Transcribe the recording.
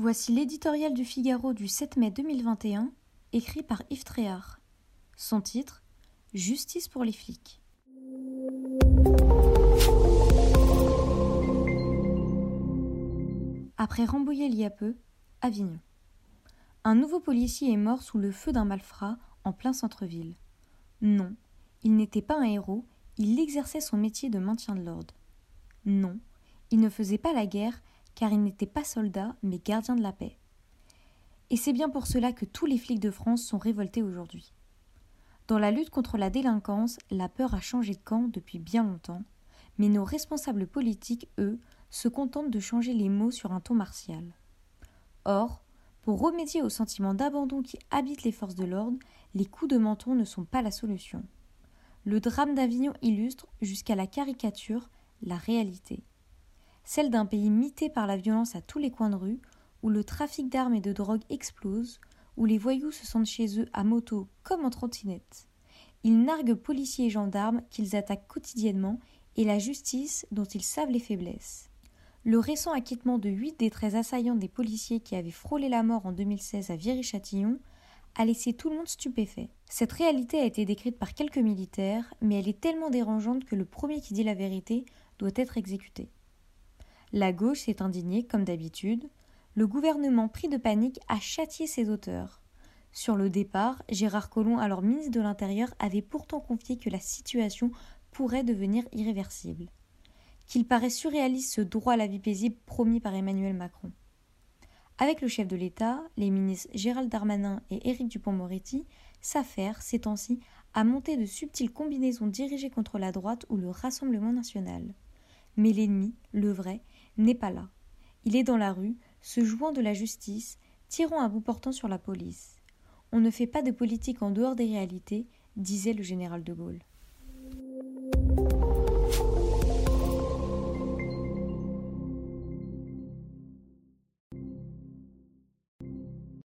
Voici l'éditorial du Figaro du 7 mai 2021, écrit par Yves Tréhard. Son titre Justice pour les flics. Après Rambouillet il y a peu, Avignon. Un nouveau policier est mort sous le feu d'un malfrat en plein centre-ville. Non, il n'était pas un héros, il exerçait son métier de maintien de l'ordre. Non, il ne faisait pas la guerre, car il n'était pas soldat, mais gardien de la paix. Et c'est bien pour cela que tous les flics de France sont révoltés aujourd'hui. Dans la lutte contre la délinquance, la peur a changé de camp depuis bien longtemps, mais nos responsables politiques, eux, se contentent de changer les mots sur un ton martial. Or, pour remédier au sentiment d'abandon qui habite les forces de l'ordre, les coups de menton ne sont pas la solution. Le drame d'Avignon illustre, jusqu'à la caricature, la réalité. Celle d'un pays mité par la violence à tous les coins de rue, où le trafic d'armes et de drogue explose, où les voyous se sentent chez eux à moto comme en trottinette. Ils narguent policiers et gendarmes qu'ils attaquent quotidiennement et la justice dont ils savent les faiblesses. Le récent acquittement de huit des treize assaillants des policiers qui avaient frôlé la mort en 2016 à Viry-Châtillon a laissé tout le monde stupéfait. Cette réalité a été décrite par quelques militaires, mais elle est tellement dérangeante que le premier qui dit la vérité doit être exécuté. La gauche s'est indignée, comme d'habitude. Le gouvernement pris de panique a châtié ses auteurs. Sur le départ, Gérard Collomb, alors ministre de l'Intérieur, avait pourtant confié que la situation pourrait devenir irréversible. Qu'il paraît surréaliste ce droit à la vie paisible promis par Emmanuel Macron. Avec le chef de l'État, les ministres Gérald Darmanin et Éric Dupont-Moretti s'affairent, ces temps-ci, à monter de subtiles combinaisons dirigées contre la droite ou le Rassemblement national. Mais l'ennemi, le vrai, n'est pas là. Il est dans la rue, se jouant de la justice, tirant à bout portant sur la police. On ne fait pas de politique en dehors des réalités, disait le général de Gaulle.